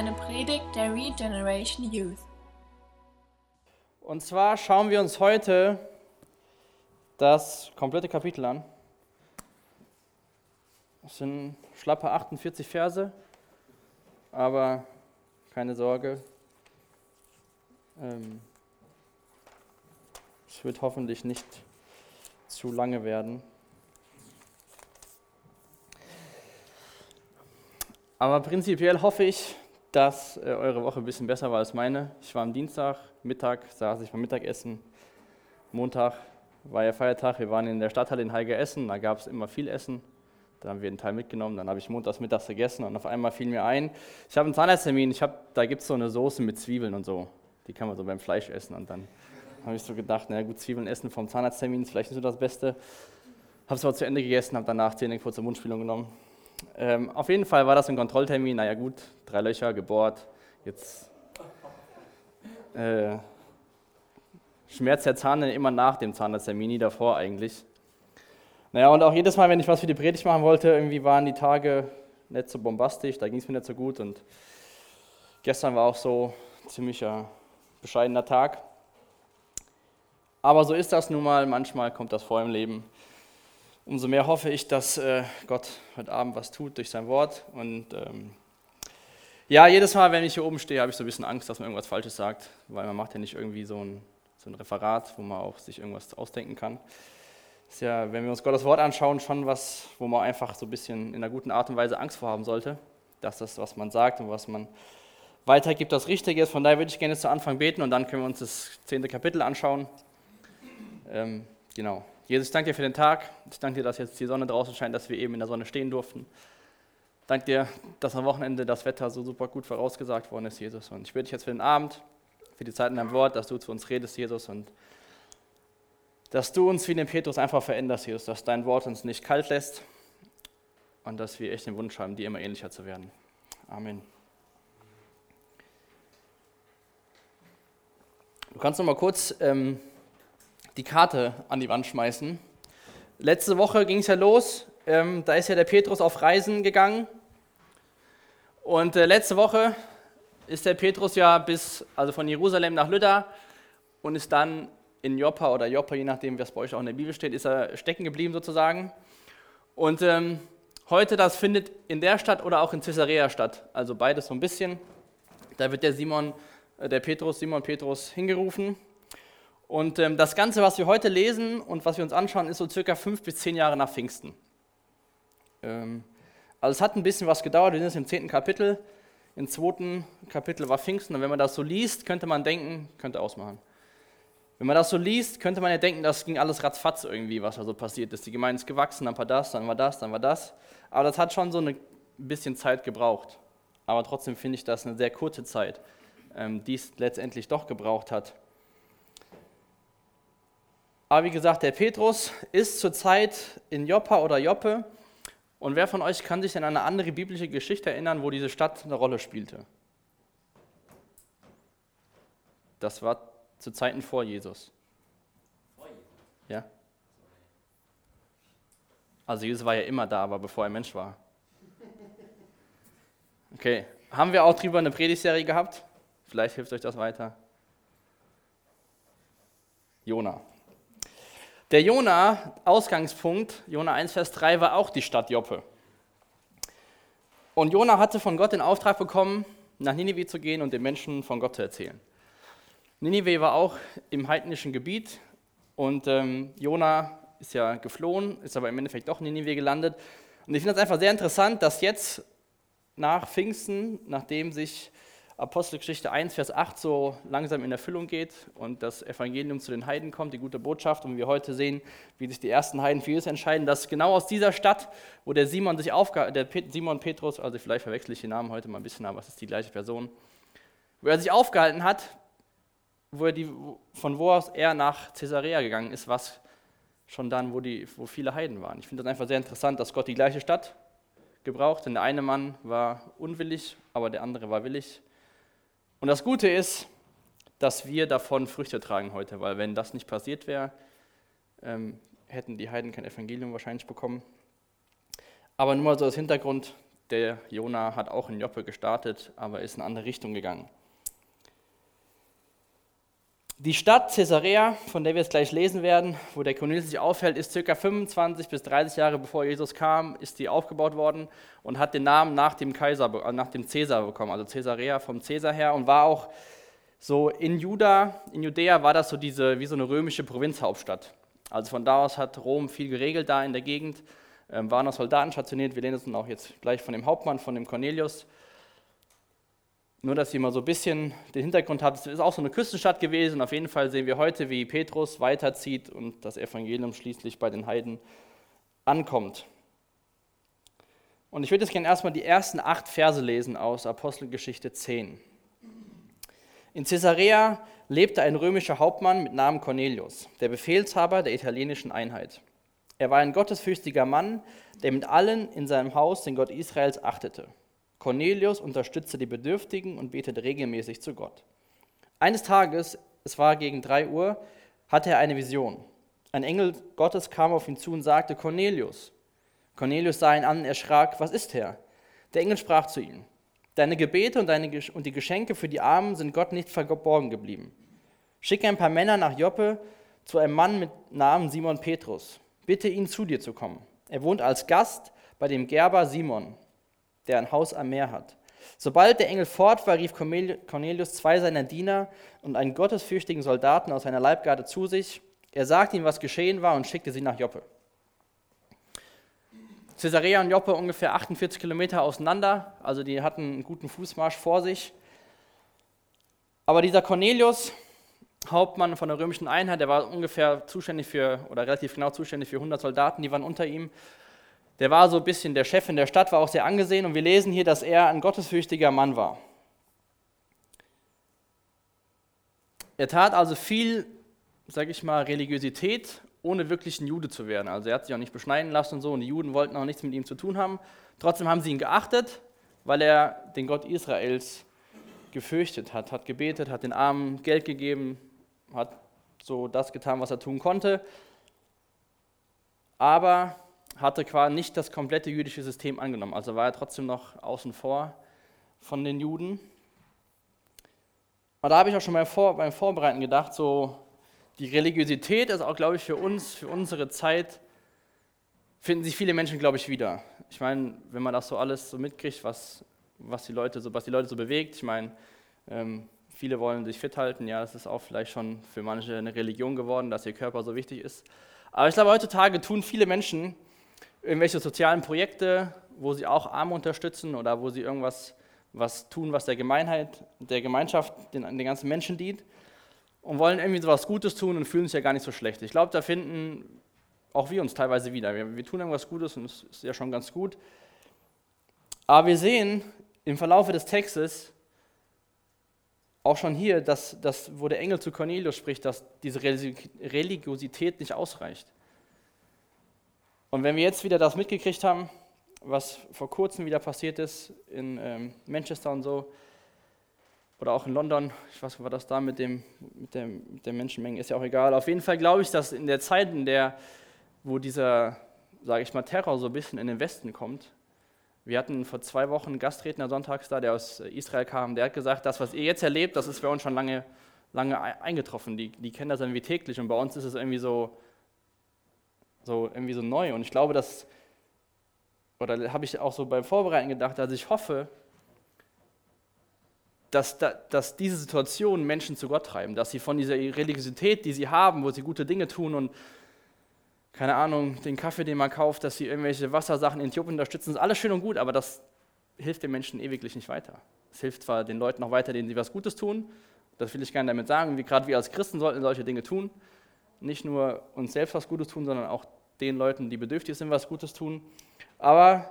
eine Predigt der Regeneration Youth. Und zwar schauen wir uns heute das komplette Kapitel an. Es sind schlappe 48 Verse, aber keine Sorge. Ähm, es wird hoffentlich nicht zu lange werden. Aber prinzipiell hoffe ich, dass äh, eure Woche ein bisschen besser war als meine. Ich war am Dienstag, Mittag, saß ich beim Mittagessen. Montag war ja Feiertag, wir waren in der Stadthalle in Heige Essen, da gab es immer viel Essen. Da haben wir einen Teil mitgenommen, dann habe ich montags mittags gegessen und auf einmal fiel mir ein, ich habe einen Zahnarzttermin, ich hab, da gibt es so eine Soße mit Zwiebeln und so. Die kann man so beim Fleisch essen und dann habe ich so gedacht, na gut, Zwiebeln essen vom Zahnarzttermin ist vielleicht nicht so das Beste. Habe es aber zu Ende gegessen, habe danach Zähne zur Mundspülung genommen ähm, auf jeden Fall war das ein Kontrolltermin. Naja, gut, drei Löcher gebohrt. Jetzt äh, schmerzt der Zahn dann immer nach dem Zahnarzttermin, nie davor eigentlich. Naja, und auch jedes Mal, wenn ich was für die Predigt machen wollte, irgendwie waren die Tage nicht so bombastisch, da ging es mir nicht so gut. Und gestern war auch so ein ziemlicher bescheidener Tag. Aber so ist das nun mal, manchmal kommt das vor im Leben umso mehr hoffe ich, dass äh, Gott heute Abend was tut durch sein Wort. Und ähm, ja, jedes Mal, wenn ich hier oben stehe, habe ich so ein bisschen Angst, dass man irgendwas Falsches sagt, weil man macht ja nicht irgendwie so ein, so ein Referat, wo man auch sich irgendwas ausdenken kann. Ist ja, wenn wir uns Gottes Wort anschauen, schon was, wo man einfach so ein bisschen in einer guten Art und Weise Angst vorhaben sollte, dass das, was man sagt und was man weitergibt, das Richtige ist. Von daher würde ich gerne zu Anfang beten und dann können wir uns das zehnte Kapitel anschauen. Ähm, genau. Jesus, ich danke dir für den Tag. Ich danke dir, dass jetzt die Sonne draußen scheint, dass wir eben in der Sonne stehen durften. Ich danke dir, dass am Wochenende das Wetter so super gut vorausgesagt worden ist, Jesus. Und ich bitte dich jetzt für den Abend, für die Zeit in deinem Wort, dass du zu uns redest, Jesus. Und dass du uns wie den Petrus einfach veränderst, Jesus. Dass dein Wort uns nicht kalt lässt und dass wir echt den Wunsch haben, dir immer ähnlicher zu werden. Amen. Du kannst noch mal kurz ähm, die Karte an die Wand schmeißen. Letzte Woche ging es ja los, ähm, da ist ja der Petrus auf Reisen gegangen. Und äh, letzte Woche ist der Petrus ja bis, also von Jerusalem nach Lydda und ist dann in Joppa oder Joppa, je nachdem, was bei euch auch in der Bibel steht, ist er stecken geblieben sozusagen. Und ähm, heute, das findet in der Stadt oder auch in Caesarea statt, also beides so ein bisschen. Da wird der Simon, äh, der Petrus, Simon Petrus hingerufen und ähm, das Ganze, was wir heute lesen und was wir uns anschauen, ist so circa fünf bis zehn Jahre nach Pfingsten. Ähm, also es hat ein bisschen was gedauert, wir sind jetzt im zehnten Kapitel. Im zweiten Kapitel war Pfingsten und wenn man das so liest, könnte man denken, könnte ausmachen. Wenn man das so liest, könnte man ja denken, das ging alles ratzfatz irgendwie, was da so passiert ist. Die Gemeinde ist gewachsen, dann war das, dann war das, dann war das. Aber das hat schon so ein bisschen Zeit gebraucht. Aber trotzdem finde ich das eine sehr kurze Zeit, ähm, die es letztendlich doch gebraucht hat. Aber wie gesagt, der Petrus ist zurzeit in Joppa oder Joppe. Und wer von euch kann sich an eine andere biblische Geschichte erinnern, wo diese Stadt eine Rolle spielte? Das war zu Zeiten vor Jesus. Ja? Also Jesus war ja immer da, aber bevor er Mensch war. Okay, haben wir auch drüber eine Predigtserie gehabt? Vielleicht hilft euch das weiter. Jona. Der Jona, Ausgangspunkt, Jona 1, Vers 3, war auch die Stadt Joppe. Und Jona hatte von Gott den Auftrag bekommen, nach Ninive zu gehen und den Menschen von Gott zu erzählen. Ninive war auch im heidnischen Gebiet und ähm, Jona ist ja geflohen, ist aber im Endeffekt doch in Ninive gelandet. Und ich finde das einfach sehr interessant, dass jetzt nach Pfingsten, nachdem sich Apostelgeschichte 1, Vers 8 so langsam in Erfüllung geht und das Evangelium zu den Heiden kommt, die gute Botschaft, und wir heute sehen, wie sich die ersten Heiden für Jesus entscheiden, dass genau aus dieser Stadt, wo der Simon sich aufgehalten, der Simon Petrus, also vielleicht verwechsel ich den Namen heute mal ein bisschen, aber es ist die gleiche Person, wo er sich aufgehalten hat, wo er die, von wo aus er nach Caesarea gegangen ist, was schon dann, wo, die, wo viele Heiden waren. Ich finde das einfach sehr interessant, dass Gott die gleiche Stadt gebraucht, denn der eine Mann war unwillig, aber der andere war willig. Und das Gute ist, dass wir davon Früchte tragen heute, weil wenn das nicht passiert wäre, ähm, hätten die Heiden kein Evangelium wahrscheinlich bekommen. Aber nur mal so als Hintergrund, Der Jona hat auch in Joppe gestartet, aber ist in eine andere Richtung gegangen. Die Stadt Caesarea, von der wir jetzt gleich lesen werden, wo der Cornelius sich aufhält, ist ca. 25 bis 30 Jahre bevor Jesus kam, ist die aufgebaut worden und hat den Namen nach dem Kaiser, äh, nach dem Caesar bekommen, also Caesarea vom Caesar her und war auch so in Juda, in Judäa war das so diese wie so eine römische Provinzhauptstadt. Also von da aus hat Rom viel geregelt da in der Gegend, ähm, waren auch Soldaten stationiert. Wir lesen es auch jetzt gleich von dem Hauptmann, von dem Cornelius. Nur, dass ihr mal so ein bisschen den Hintergrund habt, es ist auch so eine Küstenstadt gewesen. Auf jeden Fall sehen wir heute, wie Petrus weiterzieht und das Evangelium schließlich bei den Heiden ankommt. Und ich würde jetzt gerne erstmal die ersten acht Verse lesen aus Apostelgeschichte 10. In Caesarea lebte ein römischer Hauptmann mit Namen Cornelius, der Befehlshaber der italienischen Einheit. Er war ein gottesfürchtiger Mann, der mit allen in seinem Haus den Gott Israels achtete. Cornelius unterstützte die Bedürftigen und betete regelmäßig zu Gott. Eines Tages, es war gegen drei Uhr, hatte er eine Vision. Ein Engel Gottes kam auf ihn zu und sagte, Cornelius. Cornelius sah ihn an und erschrak, was ist Herr? Der Engel sprach zu ihm, deine Gebete und, deine, und die Geschenke für die Armen sind Gott nicht verborgen geblieben. Schicke ein paar Männer nach Joppe zu einem Mann mit Namen Simon Petrus. Bitte ihn zu dir zu kommen. Er wohnt als Gast bei dem Gerber Simon der ein Haus am Meer hat. Sobald der Engel fort war, rief Cornelius zwei seiner Diener und einen gottesfürchtigen Soldaten aus seiner Leibgarde zu sich. Er sagte ihm, was geschehen war und schickte sie nach Joppe. Caesarea und Joppe ungefähr 48 Kilometer auseinander, also die hatten einen guten Fußmarsch vor sich. Aber dieser Cornelius, Hauptmann von der römischen Einheit, der war ungefähr zuständig für, oder relativ genau zuständig für 100 Soldaten, die waren unter ihm der war so ein bisschen der Chef in der Stadt, war auch sehr angesehen und wir lesen hier, dass er ein gottesfürchtiger Mann war. Er tat also viel, sage ich mal, Religiosität, ohne wirklich ein Jude zu werden. Also er hat sich auch nicht beschneiden lassen und so und die Juden wollten auch nichts mit ihm zu tun haben. Trotzdem haben sie ihn geachtet, weil er den Gott Israels gefürchtet hat, hat gebetet, hat den Armen Geld gegeben, hat so das getan, was er tun konnte. Aber hatte quasi nicht das komplette jüdische System angenommen. Also war er trotzdem noch außen vor von den Juden. Und da habe ich auch schon beim, vor, beim Vorbereiten gedacht, so die Religiosität ist auch, glaube ich, für uns, für unsere Zeit, finden sich viele Menschen, glaube ich, wieder. Ich meine, wenn man das so alles so mitkriegt, was, was, die, Leute so, was die Leute so bewegt, ich meine, ähm, viele wollen sich fit halten, ja, das ist auch vielleicht schon für manche eine Religion geworden, dass ihr Körper so wichtig ist. Aber ich glaube, heutzutage tun viele Menschen irgendwelche sozialen Projekte, wo sie auch Arme unterstützen oder wo sie irgendwas was tun, was der Gemeinheit, der Gemeinschaft, den, den ganzen Menschen dient und wollen irgendwie so was Gutes tun und fühlen sich ja gar nicht so schlecht. Ich glaube, da finden auch wir uns teilweise wieder. Wir, wir tun irgendwas Gutes und es ist ja schon ganz gut. Aber wir sehen im Verlauf des Textes auch schon hier, dass, dass, wo der Engel zu Cornelius spricht, dass diese Religiosität nicht ausreicht. Und wenn wir jetzt wieder das mitgekriegt haben, was vor kurzem wieder passiert ist in ähm, Manchester und so, oder auch in London, ich weiß, was war das da mit, dem, mit, der, mit der Menschenmenge, ist ja auch egal. Auf jeden Fall glaube ich, dass in der Zeit, in der, wo dieser, sage ich mal, Terror so ein bisschen in den Westen kommt, wir hatten vor zwei Wochen einen Gastredner sonntags da, der aus Israel kam, der hat gesagt, das, was ihr jetzt erlebt, das ist bei uns schon lange, lange eingetroffen. Die, die kennen das irgendwie täglich und bei uns ist es irgendwie so, so irgendwie so neu. Und ich glaube, dass, oder habe ich auch so beim Vorbereiten gedacht, dass ich hoffe, dass, dass diese Situationen Menschen zu Gott treiben, dass sie von dieser Religiosität, die sie haben, wo sie gute Dinge tun und keine Ahnung, den Kaffee, den man kauft, dass sie irgendwelche Wassersachen in Äthiopien unterstützen, ist alles schön und gut, aber das hilft den Menschen ewiglich nicht weiter. Es hilft zwar den Leuten noch weiter, denen sie was Gutes tun, das will ich gerne damit sagen, gerade wir als Christen sollten solche Dinge tun, nicht nur uns selbst was Gutes tun, sondern auch den Leuten, die bedürftig sind, was Gutes tun. Aber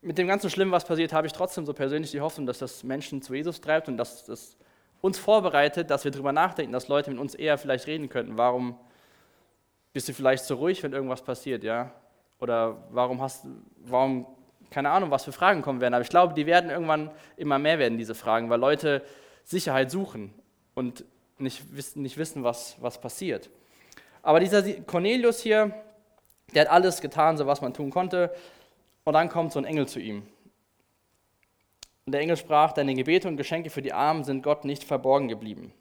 mit dem ganzen Schlimmen, was passiert, habe ich trotzdem so persönlich die Hoffnung, dass das Menschen zu Jesus treibt und dass das uns vorbereitet, dass wir darüber nachdenken, dass Leute mit uns eher vielleicht reden könnten. Warum bist du vielleicht so ruhig, wenn irgendwas passiert, ja? Oder warum hast warum, keine Ahnung, was für Fragen kommen werden. Aber ich glaube, die werden irgendwann immer mehr werden, diese Fragen, weil Leute Sicherheit suchen und nicht wissen, nicht wissen was, was passiert. Aber dieser Cornelius hier, der hat alles getan, so was man tun konnte. Und dann kommt so ein Engel zu ihm. Und der Engel sprach, deine Gebete und Geschenke für die Armen sind Gott nicht verborgen geblieben.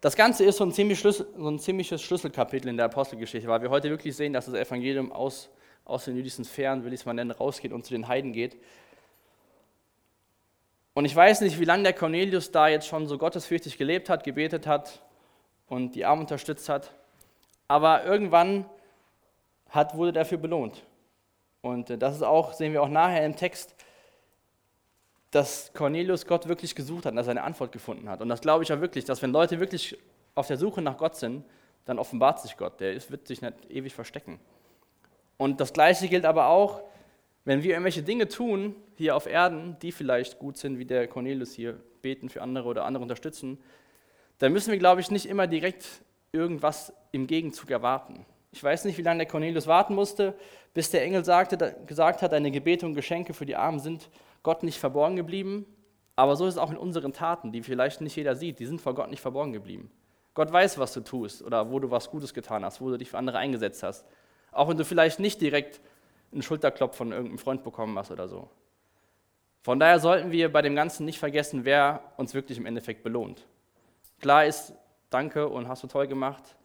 Das Ganze ist so ein, ziemlich so ein ziemliches Schlüsselkapitel in der Apostelgeschichte, weil wir heute wirklich sehen, dass das Evangelium aus, aus den jüdischen Sphären, will ich es mal nennen, rausgeht und zu den Heiden geht. Und ich weiß nicht, wie lange der Cornelius da jetzt schon so gottesfürchtig gelebt hat, gebetet hat und die Armen unterstützt hat. Aber irgendwann hat, wurde dafür belohnt. Und äh, das ist auch, sehen wir auch nachher im Text, dass Cornelius Gott wirklich gesucht hat und dass er eine Antwort gefunden hat. Und das glaube ich ja wirklich, dass wenn Leute wirklich auf der Suche nach Gott sind, dann offenbart sich Gott. Der wird sich nicht ewig verstecken. Und das Gleiche gilt aber auch, wenn wir irgendwelche Dinge tun hier auf Erden, die vielleicht gut sind, wie der Cornelius hier, beten für andere oder andere unterstützen, dann müssen wir, glaube ich, nicht immer direkt irgendwas im Gegenzug erwarten. Ich weiß nicht, wie lange der Cornelius warten musste, bis der Engel sagte, gesagt hat, deine Gebete und Geschenke für die Armen sind Gott nicht verborgen geblieben. Aber so ist es auch in unseren Taten, die vielleicht nicht jeder sieht, die sind vor Gott nicht verborgen geblieben. Gott weiß, was du tust oder wo du was Gutes getan hast, wo du dich für andere eingesetzt hast. Auch wenn du vielleicht nicht direkt einen Schulterklopf von irgendeinem Freund bekommen hast oder so. Von daher sollten wir bei dem Ganzen nicht vergessen, wer uns wirklich im Endeffekt belohnt. Klar ist, danke und hast du toll gemacht,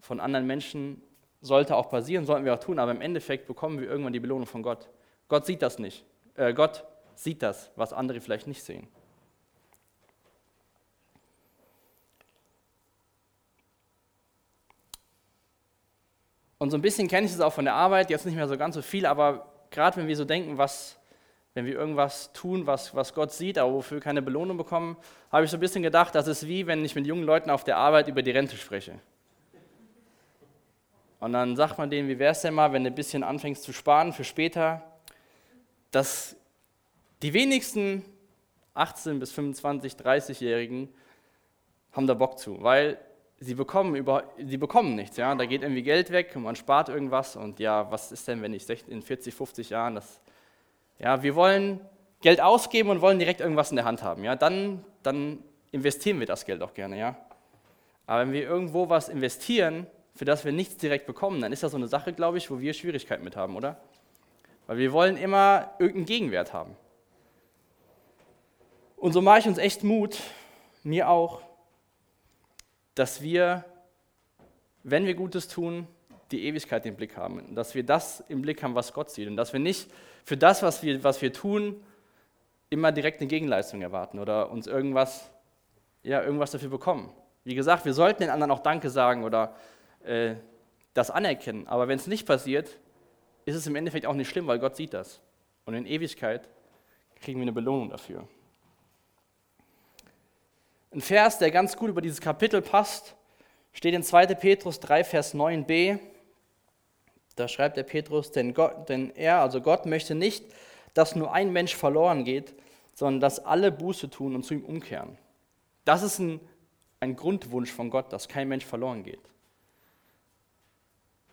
von anderen Menschen sollte auch passieren, sollten wir auch tun, aber im Endeffekt bekommen wir irgendwann die Belohnung von Gott. Gott sieht das nicht. Äh, Gott sieht das, was andere vielleicht nicht sehen. Und so ein bisschen kenne ich es auch von der Arbeit, jetzt nicht mehr so ganz so viel, aber gerade wenn wir so denken, was, wenn wir irgendwas tun, was, was Gott sieht, aber wofür wir keine Belohnung bekommen, habe ich so ein bisschen gedacht, das ist wie, wenn ich mit jungen Leuten auf der Arbeit über die Rente spreche. Und dann sagt man denen, wie wäre es denn mal, wenn du ein bisschen anfängst zu sparen für später, dass die wenigsten 18 bis 25, 30-Jährigen haben da Bock zu, weil sie bekommen, über, sie bekommen nichts. Ja? Da geht irgendwie Geld weg und man spart irgendwas. Und ja, was ist denn, wenn ich in 40, 50 Jahren das. Ja, wir wollen Geld ausgeben und wollen direkt irgendwas in der Hand haben. Ja? Dann, dann investieren wir das Geld auch gerne. Ja? Aber wenn wir irgendwo was investieren, für das wir nichts direkt bekommen, dann ist das so eine Sache, glaube ich, wo wir Schwierigkeiten mit haben, oder? Weil wir wollen immer irgendeinen Gegenwert haben. Und so mache ich uns echt Mut, mir auch, dass wir, wenn wir Gutes tun, die Ewigkeit im Blick haben. Dass wir das im Blick haben, was Gott sieht. Und dass wir nicht für das, was wir, was wir tun, immer direkt eine Gegenleistung erwarten oder uns irgendwas, ja, irgendwas dafür bekommen. Wie gesagt, wir sollten den anderen auch Danke sagen oder äh, das anerkennen. Aber wenn es nicht passiert, ist es im Endeffekt auch nicht schlimm, weil Gott sieht das. Und in Ewigkeit kriegen wir eine Belohnung dafür. Ein Vers, der ganz gut über dieses Kapitel passt, steht in 2. Petrus 3, Vers 9b. Da schreibt der Petrus, denn, Gott, denn er, also Gott, möchte nicht, dass nur ein Mensch verloren geht, sondern dass alle Buße tun und zu ihm umkehren. Das ist ein, ein Grundwunsch von Gott, dass kein Mensch verloren geht.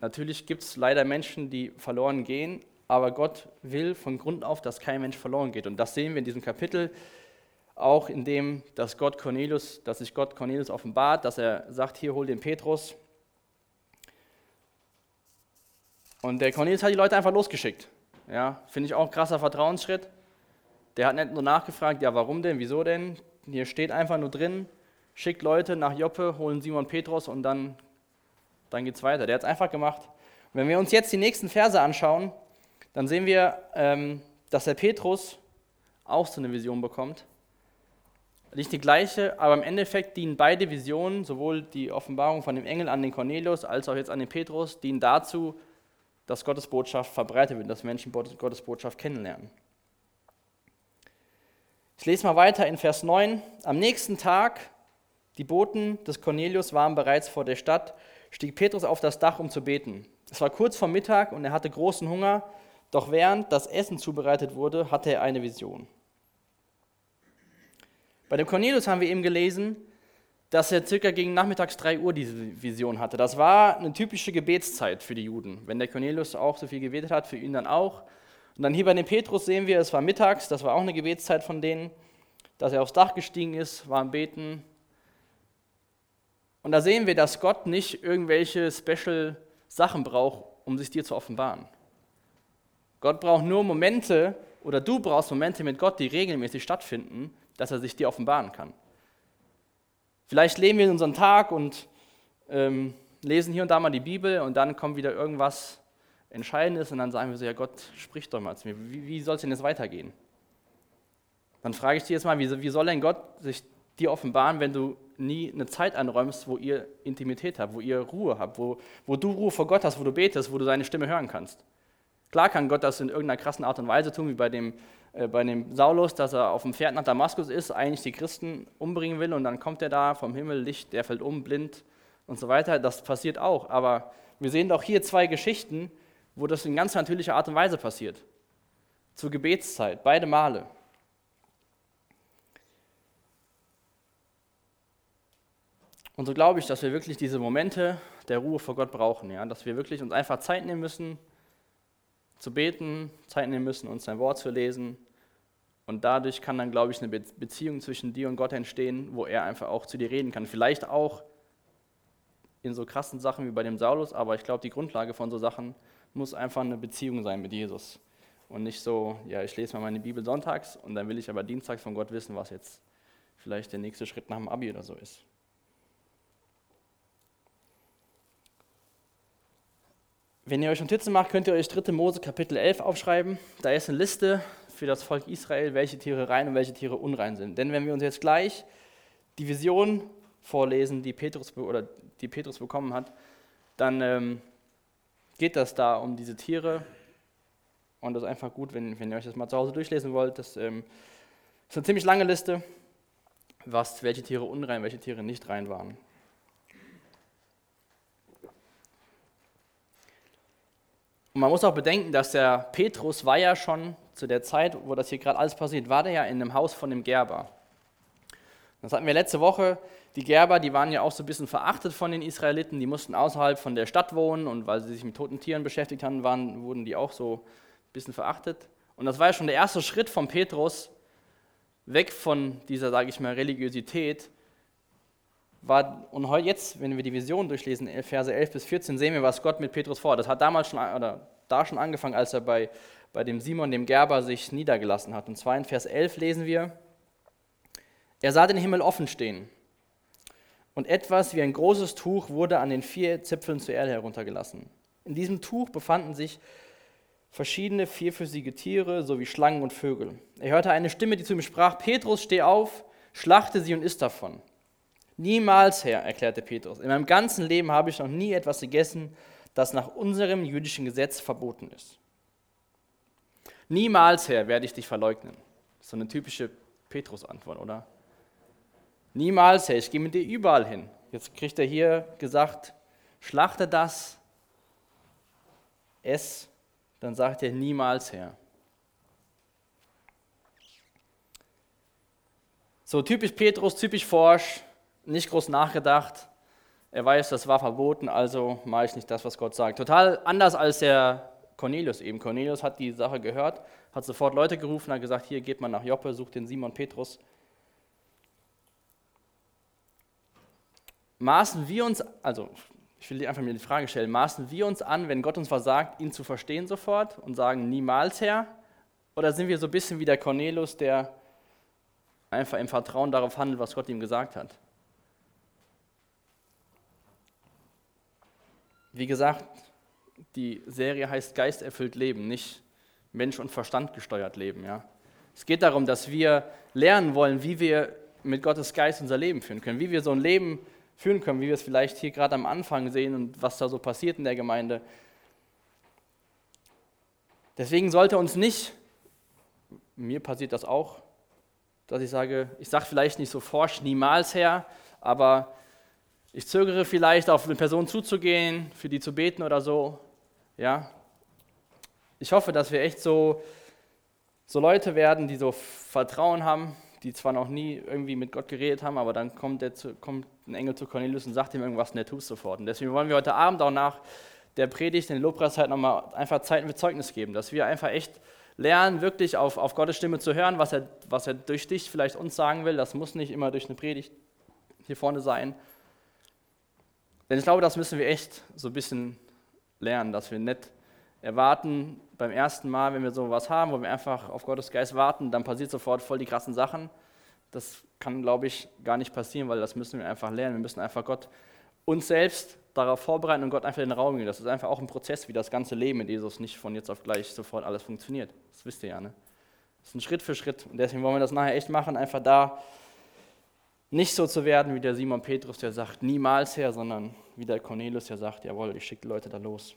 Natürlich gibt es leider Menschen, die verloren gehen, aber Gott will von Grund auf, dass kein Mensch verloren geht. Und das sehen wir in diesem Kapitel auch in dem, dass Gott Cornelius, dass sich Gott Cornelius offenbart, dass er sagt, hier hol den Petrus. Und der Cornelius hat die Leute einfach losgeschickt. Ja, finde ich auch ein krasser Vertrauensschritt. Der hat nicht nur nachgefragt, ja, warum denn, wieso denn? Hier steht einfach nur drin, schickt Leute nach Joppe, holen Simon Petrus und dann dann es weiter. Der hat es einfach gemacht. Und wenn wir uns jetzt die nächsten Verse anschauen, dann sehen wir, ähm, dass der Petrus auch so eine Vision bekommt. Nicht die gleiche, aber im Endeffekt dienen beide Visionen, sowohl die Offenbarung von dem Engel an den Cornelius als auch jetzt an den Petrus, dienen dazu, dass Gottes Botschaft verbreitet wird, dass Menschen Gottes Botschaft kennenlernen. Ich lese mal weiter in Vers 9. Am nächsten Tag, die Boten des Cornelius waren bereits vor der Stadt stieg Petrus auf das Dach, um zu beten. Es war kurz vor Mittag und er hatte großen Hunger, doch während das Essen zubereitet wurde, hatte er eine Vision. Bei dem Cornelius haben wir eben gelesen, dass er circa gegen nachmittags 3 Uhr diese Vision hatte. Das war eine typische Gebetszeit für die Juden. Wenn der Cornelius auch so viel gebetet hat, für ihn dann auch. Und dann hier bei dem Petrus sehen wir, es war mittags, das war auch eine Gebetszeit von denen, dass er aufs Dach gestiegen ist, war am Beten, und da sehen wir, dass Gott nicht irgendwelche Special Sachen braucht, um sich dir zu offenbaren. Gott braucht nur Momente, oder du brauchst Momente mit Gott, die regelmäßig stattfinden, dass er sich dir offenbaren kann. Vielleicht leben wir in unseren Tag und ähm, lesen hier und da mal die Bibel und dann kommt wieder irgendwas Entscheidendes und dann sagen wir so, ja Gott, sprich doch mal zu mir, wie, wie soll es denn jetzt weitergehen? Dann frage ich dich jetzt mal, wie, wie soll denn Gott sich dir offenbaren, wenn du nie eine Zeit anräumst, wo ihr Intimität habt, wo ihr Ruhe habt, wo, wo du Ruhe vor Gott hast, wo du betest, wo du seine Stimme hören kannst. Klar kann Gott das in irgendeiner krassen Art und Weise tun, wie bei dem, bei dem Saulus, dass er auf dem Pferd nach Damaskus ist, eigentlich die Christen umbringen will und dann kommt er da vom Himmel, Licht, der fällt um, blind und so weiter. Das passiert auch. Aber wir sehen doch hier zwei Geschichten, wo das in ganz natürlicher Art und Weise passiert. Zur Gebetszeit, beide Male. Und so glaube ich, dass wir wirklich diese Momente der Ruhe vor Gott brauchen, ja? dass wir wirklich uns einfach Zeit nehmen müssen, zu beten, Zeit nehmen müssen, uns sein Wort zu lesen. Und dadurch kann dann, glaube ich, eine Beziehung zwischen dir und Gott entstehen, wo er einfach auch zu dir reden kann. Vielleicht auch in so krassen Sachen wie bei dem Saulus, aber ich glaube, die Grundlage von so Sachen muss einfach eine Beziehung sein mit Jesus. Und nicht so, ja, ich lese mal meine Bibel sonntags und dann will ich aber dienstags von Gott wissen, was jetzt vielleicht der nächste Schritt nach dem Abi oder so ist. Wenn ihr euch Notizen macht, könnt ihr euch 3. Mose Kapitel 11 aufschreiben. Da ist eine Liste für das Volk Israel, welche Tiere rein und welche Tiere unrein sind. Denn wenn wir uns jetzt gleich die Vision vorlesen, die Petrus, oder die Petrus bekommen hat, dann ähm, geht das da um diese Tiere. Und das ist einfach gut, wenn, wenn ihr euch das mal zu Hause durchlesen wollt. Das ähm, ist eine ziemlich lange Liste, was, welche Tiere unrein, welche Tiere nicht rein waren. Und man muss auch bedenken, dass der Petrus war ja schon zu der Zeit, wo das hier gerade alles passiert, war der ja in einem Haus von dem Gerber. Das hatten wir letzte Woche. Die Gerber, die waren ja auch so ein bisschen verachtet von den Israeliten. Die mussten außerhalb von der Stadt wohnen und weil sie sich mit toten Tieren beschäftigt haben, waren, wurden die auch so ein bisschen verachtet. Und das war ja schon der erste Schritt von Petrus weg von dieser, sage ich mal, Religiosität war, und jetzt, wenn wir die Vision durchlesen, Verse 11 bis 14, sehen wir, was Gott mit Petrus vor. Das hat damals schon, oder da schon angefangen, als er bei, bei dem Simon, dem Gerber, sich niedergelassen hat. Und zwar in Vers 11 lesen wir, er sah den Himmel offen stehen und etwas wie ein großes Tuch wurde an den vier Zipfeln zur Erde heruntergelassen. In diesem Tuch befanden sich verschiedene vierfüßige Tiere sowie Schlangen und Vögel. Er hörte eine Stimme, die zu ihm sprach, Petrus, steh auf, schlachte sie und iss davon. Niemals, Herr, erklärte Petrus, in meinem ganzen Leben habe ich noch nie etwas gegessen, das nach unserem jüdischen Gesetz verboten ist. Niemals, Herr, werde ich dich verleugnen. So eine typische Petrus-Antwort, oder? Niemals, Herr, ich gehe mit dir überall hin. Jetzt kriegt er hier gesagt, schlachte das, ess, dann sagt er niemals, Herr. So typisch Petrus, typisch Forsch, nicht groß nachgedacht. Er weiß, das war verboten, also mache ich nicht das, was Gott sagt. Total anders als der Cornelius eben. Cornelius hat die Sache gehört, hat sofort Leute gerufen, hat gesagt, hier geht man nach Joppe, sucht den Simon Petrus. Maßen wir uns, also ich will dir einfach mir die Frage stellen, maßen wir uns an, wenn Gott uns versagt, ihn zu verstehen sofort und sagen, niemals Herr? Oder sind wir so ein bisschen wie der Cornelius, der einfach im Vertrauen darauf handelt, was Gott ihm gesagt hat? Wie gesagt, die Serie heißt Geisterfüllt Leben, nicht Mensch und Verstand gesteuert Leben. Ja? Es geht darum, dass wir lernen wollen, wie wir mit Gottes Geist unser Leben führen können, wie wir so ein Leben führen können, wie wir es vielleicht hier gerade am Anfang sehen und was da so passiert in der Gemeinde. Deswegen sollte uns nicht, mir passiert das auch, dass ich sage, ich sage vielleicht nicht so forsch niemals her, aber ich zögere vielleicht, auf eine Person zuzugehen, für die zu beten oder so. Ja. Ich hoffe, dass wir echt so, so Leute werden, die so Vertrauen haben, die zwar noch nie irgendwie mit Gott geredet haben, aber dann kommt, der zu, kommt ein Engel zu Cornelius und sagt ihm irgendwas und der tut es sofort. Und deswegen wollen wir heute Abend auch nach der Predigt in der Lobpreiszeit nochmal einfach Zeit mit Zeugnis geben, dass wir einfach echt lernen, wirklich auf, auf Gottes Stimme zu hören, was er, was er durch dich vielleicht uns sagen will. Das muss nicht immer durch eine Predigt hier vorne sein, denn ich glaube, das müssen wir echt so ein bisschen lernen, dass wir nicht erwarten beim ersten Mal, wenn wir sowas haben, wo wir einfach auf Gottes Geist warten, dann passiert sofort voll die krassen Sachen. Das kann, glaube ich, gar nicht passieren, weil das müssen wir einfach lernen. Wir müssen einfach Gott uns selbst darauf vorbereiten und Gott einfach den Raum geben. Das ist einfach auch ein Prozess, wie das ganze Leben mit Jesus nicht von jetzt auf gleich sofort alles funktioniert. Das wisst ihr ja, ne? Das ist ein Schritt für Schritt. Und deswegen wollen wir das nachher echt machen, einfach da nicht so zu werden wie der Simon Petrus, der sagt, niemals her, sondern wie der Cornelius, der sagt, jawohl, ich schicke die Leute da los.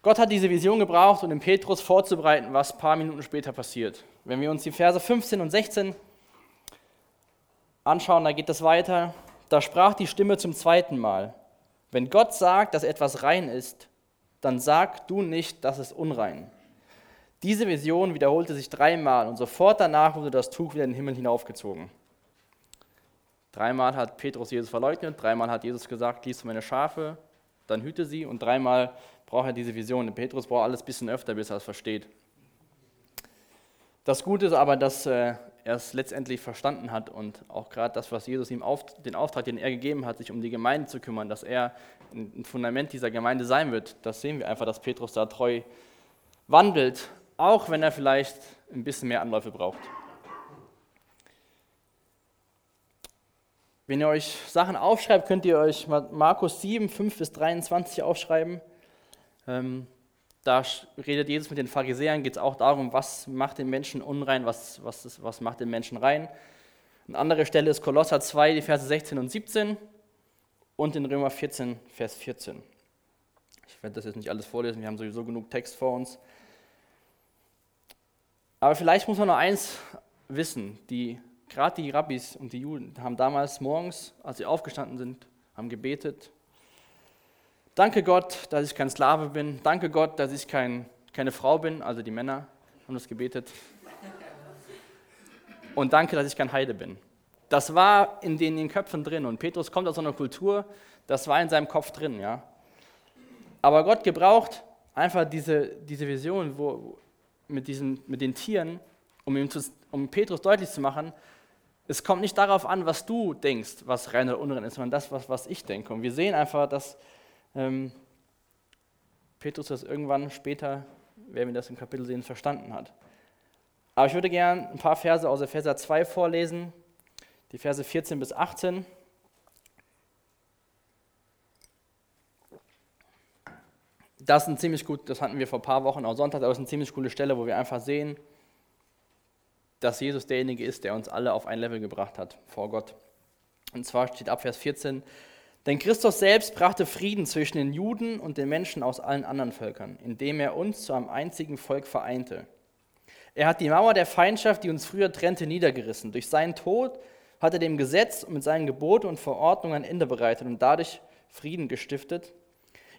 Gott hat diese Vision gebraucht, um den Petrus vorzubereiten, was ein paar Minuten später passiert. Wenn wir uns die Verse 15 und 16 anschauen, da geht es weiter. Da sprach die Stimme zum zweiten Mal. Wenn Gott sagt, dass etwas rein ist, dann sag du nicht, dass es unrein. Diese Vision wiederholte sich dreimal und sofort danach wurde das Tuch wieder in den Himmel hinaufgezogen. Dreimal hat Petrus Jesus verleugnet, dreimal hat Jesus gesagt, lies meine Schafe, dann hüte sie und dreimal braucht er diese Vision. Petrus braucht alles ein bisschen öfter, bis er es versteht. Das Gute ist aber, dass äh, er es letztendlich verstanden hat und auch gerade das, was Jesus ihm auf, den Auftrag, den er gegeben hat, sich um die Gemeinde zu kümmern, dass er ein Fundament dieser Gemeinde sein wird, das sehen wir einfach, dass Petrus da treu wandelt, auch wenn er vielleicht ein bisschen mehr Anläufe braucht. Wenn ihr euch Sachen aufschreibt, könnt ihr euch Markus 7, 5 bis 23 aufschreiben. Ähm, da redet Jesus mit den Pharisäern, geht es auch darum, was macht den Menschen unrein, was, was, ist, was macht den Menschen rein. Eine andere Stelle ist Kolosser 2, die Verse 16 und 17 und in Römer 14, Vers 14. Ich werde das jetzt nicht alles vorlesen, wir haben sowieso genug Text vor uns. Aber vielleicht muss man noch eins wissen, die, gerade die Rabbis und die Juden haben damals morgens, als sie aufgestanden sind, haben gebetet, Danke Gott, dass ich kein Sklave bin. Danke Gott, dass ich kein, keine Frau bin. Also die Männer haben das gebetet. Und danke, dass ich kein Heide bin. Das war in den, in den Köpfen drin. Und Petrus kommt aus einer Kultur, das war in seinem Kopf drin. Ja. Aber Gott gebraucht einfach diese, diese Vision wo, mit, diesen, mit den Tieren, um, ihm zu, um Petrus deutlich zu machen, es kommt nicht darauf an, was du denkst, was rein oder unrein ist, sondern das, was, was ich denke. Und wir sehen einfach, dass ähm, Petrus das irgendwann später, werden wir das im Kapitel sehen, verstanden hat. Aber ich würde gerne ein paar Verse aus Epheser 2 vorlesen, die Verse 14 bis 18. Das ist ein ziemlich gut, das hatten wir vor ein paar Wochen auch Sonntag, aber das ist eine ziemlich coole Stelle, wo wir einfach sehen, dass Jesus derjenige ist, der uns alle auf ein Level gebracht hat vor Gott. Und zwar steht ab Vers 14, denn Christus selbst brachte Frieden zwischen den Juden und den Menschen aus allen anderen Völkern, indem er uns zu einem einzigen Volk vereinte. Er hat die Mauer der Feindschaft, die uns früher trennte, niedergerissen. Durch seinen Tod hat er dem Gesetz und mit seinen Geboten und Verordnungen ein Ende bereitet und dadurch Frieden gestiftet,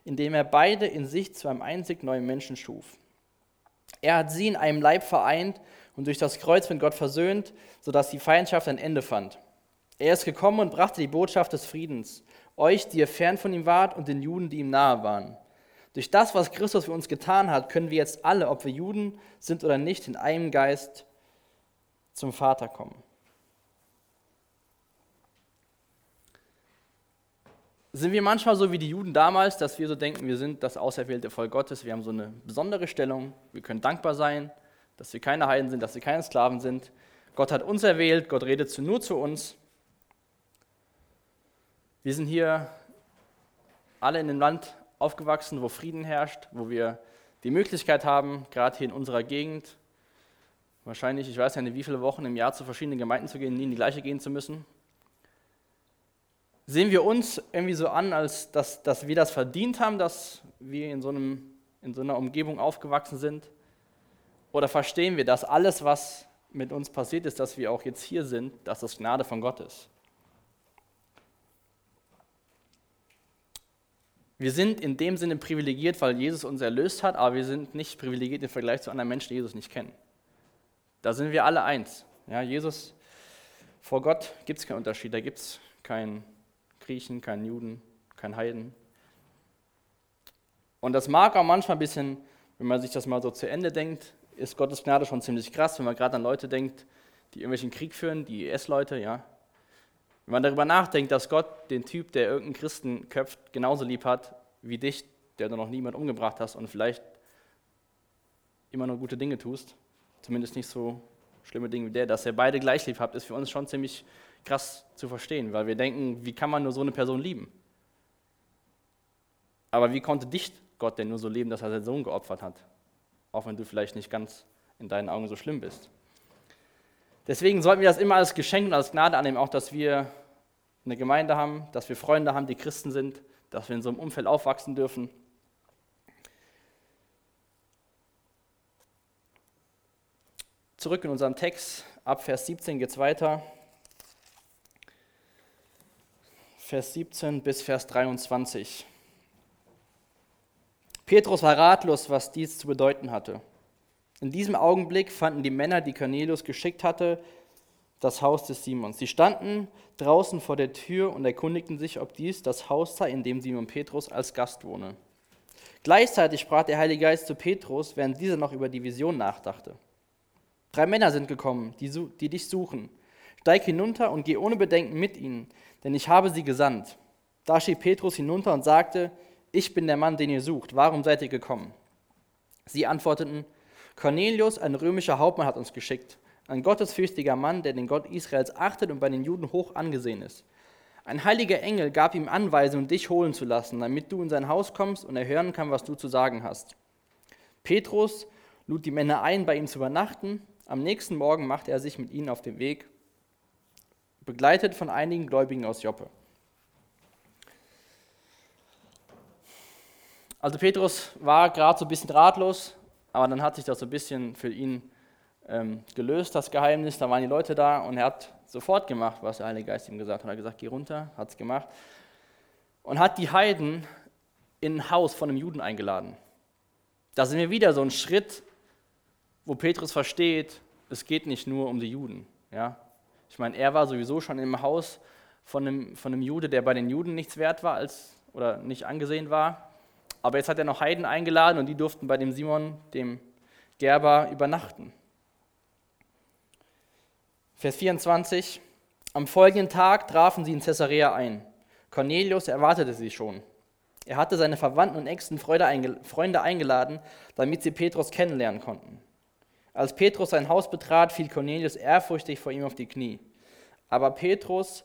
indem er beide in sich zu einem einzig neuen Menschen schuf. Er hat sie in einem Leib vereint und durch das Kreuz mit Gott versöhnt, sodass die Feindschaft ein Ende fand. Er ist gekommen und brachte die Botschaft des Friedens euch, die ihr fern von ihm wart, und den Juden, die ihm nahe waren. Durch das, was Christus für uns getan hat, können wir jetzt alle, ob wir Juden sind oder nicht, in einem Geist zum Vater kommen. Sind wir manchmal so wie die Juden damals, dass wir so denken, wir sind das auserwählte Volk Gottes, wir haben so eine besondere Stellung, wir können dankbar sein, dass wir keine Heiden sind, dass wir keine Sklaven sind. Gott hat uns erwählt, Gott redet nur zu uns. Wir sind hier alle in einem Land aufgewachsen, wo Frieden herrscht, wo wir die Möglichkeit haben, gerade hier in unserer Gegend, wahrscheinlich, ich weiß ja nicht, wie viele Wochen im Jahr zu verschiedenen Gemeinden zu gehen, nie in die gleiche gehen zu müssen. Sehen wir uns irgendwie so an, als dass, dass wir das verdient haben, dass wir in so, einem, in so einer Umgebung aufgewachsen sind? Oder verstehen wir, dass alles, was mit uns passiert ist, dass wir auch jetzt hier sind, dass das Gnade von Gott ist? Wir sind in dem Sinne privilegiert, weil Jesus uns erlöst hat, aber wir sind nicht privilegiert im Vergleich zu anderen Menschen, die Jesus nicht kennen. Da sind wir alle eins. Ja, Jesus, vor Gott gibt es keinen Unterschied. Da gibt es keinen Griechen, keinen Juden, keinen Heiden. Und das mag auch manchmal ein bisschen, wenn man sich das mal so zu Ende denkt, ist Gottes Gnade schon ziemlich krass, wenn man gerade an Leute denkt, die irgendwelchen Krieg führen, die IS-Leute, ja, wenn man darüber nachdenkt, dass Gott den Typ, der irgendeinen Christen köpft, genauso lieb hat wie dich, der du noch niemand umgebracht hast und vielleicht immer nur gute Dinge tust, zumindest nicht so schlimme Dinge wie der, dass ihr beide gleich lieb habt, ist für uns schon ziemlich krass zu verstehen, weil wir denken, wie kann man nur so eine Person lieben? Aber wie konnte dich Gott denn nur so lieben, dass er seinen Sohn geopfert hat? Auch wenn du vielleicht nicht ganz in deinen Augen so schlimm bist. Deswegen sollten wir das immer als Geschenk und als Gnade annehmen, auch dass wir eine Gemeinde haben, dass wir Freunde haben, die Christen sind, dass wir in so einem Umfeld aufwachsen dürfen. Zurück in unserem Text, ab Vers 17 geht es weiter. Vers 17 bis Vers 23. Petrus war ratlos, was dies zu bedeuten hatte. In diesem Augenblick fanden die Männer, die Cornelius geschickt hatte, das Haus des Simons. Sie standen draußen vor der Tür und erkundigten sich, ob dies das Haus sei, in dem Simon Petrus als Gast wohne. Gleichzeitig sprach der Heilige Geist zu Petrus, während dieser noch über die Vision nachdachte. Drei Männer sind gekommen, die, die dich suchen. Steig hinunter und geh ohne Bedenken mit ihnen, denn ich habe sie gesandt. Da stieg Petrus hinunter und sagte, ich bin der Mann, den ihr sucht. Warum seid ihr gekommen? Sie antworteten, Cornelius, ein römischer Hauptmann, hat uns geschickt. Ein gottesfürchtiger Mann, der den Gott Israels achtet und bei den Juden hoch angesehen ist. Ein heiliger Engel gab ihm Anweisung, dich holen zu lassen, damit du in sein Haus kommst und er hören kann, was du zu sagen hast. Petrus lud die Männer ein, bei ihm zu übernachten. Am nächsten Morgen machte er sich mit ihnen auf den Weg, begleitet von einigen Gläubigen aus Joppe. Also Petrus war gerade so ein bisschen ratlos, aber dann hat sich das so ein bisschen für ihn ähm, gelöst, das Geheimnis. Da waren die Leute da und er hat sofort gemacht, was der Heilige Geist ihm gesagt hat. Er hat gesagt, geh runter, hat es gemacht. Und hat die Heiden in ein Haus von einem Juden eingeladen. Da sind wir wieder so ein Schritt, wo Petrus versteht, es geht nicht nur um die Juden. Ja? Ich meine, er war sowieso schon im Haus von einem, von einem Jude, der bei den Juden nichts wert war als, oder nicht angesehen war. Aber jetzt hat er noch Heiden eingeladen und die durften bei dem Simon, dem Gerber, übernachten. Vers 24. Am folgenden Tag trafen sie in Caesarea ein. Cornelius erwartete sie schon. Er hatte seine Verwandten und engsten Freunde eingeladen, damit sie Petrus kennenlernen konnten. Als Petrus sein Haus betrat, fiel Cornelius ehrfurchtig vor ihm auf die Knie. Aber Petrus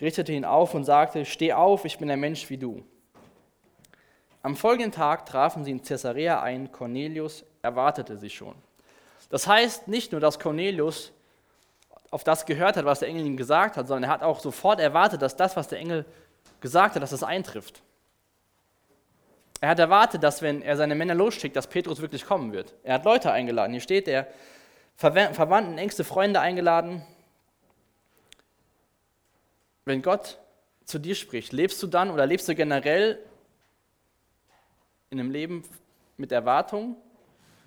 richtete ihn auf und sagte, Steh auf, ich bin ein Mensch wie du. Am folgenden Tag trafen sie in Caesarea ein. Cornelius erwartete sie schon. Das heißt nicht nur, dass Cornelius auf das gehört hat, was der Engel ihm gesagt hat, sondern er hat auch sofort erwartet, dass das, was der Engel gesagt hat, dass das eintrifft. Er hat erwartet, dass wenn er seine Männer losschickt, dass Petrus wirklich kommen wird. Er hat Leute eingeladen. Hier steht er, Verwandten, engste Freunde eingeladen. Wenn Gott zu dir spricht, lebst du dann oder lebst du generell in einem Leben mit Erwartung.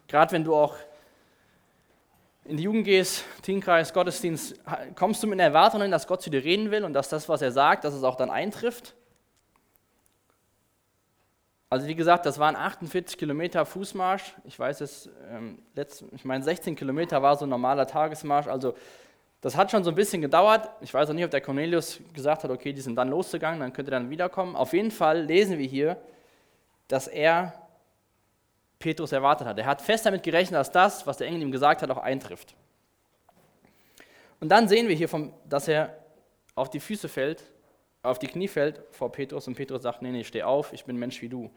Gerade wenn du auch in die Jugend gehst, Teamkreis, Gottesdienst, kommst du mit einer Erwartung hin, dass Gott zu dir reden will und dass das, was er sagt, dass es auch dann eintrifft. Also wie gesagt, das waren 48 Kilometer Fußmarsch. Ich weiß es, ähm, letzt, ich meine 16 Kilometer war so ein normaler Tagesmarsch. Also das hat schon so ein bisschen gedauert. Ich weiß auch nicht, ob der Cornelius gesagt hat, okay, die sind dann losgegangen, dann könnt ihr dann wiederkommen. Auf jeden Fall lesen wir hier, dass er Petrus erwartet hat. Er hat fest damit gerechnet, dass das, was der Engel ihm gesagt hat, auch eintrifft. Und dann sehen wir hier, vom, dass er auf die Füße fällt, auf die Knie fällt vor Petrus und Petrus sagt, nee, nee, steh auf, ich bin Mensch wie du.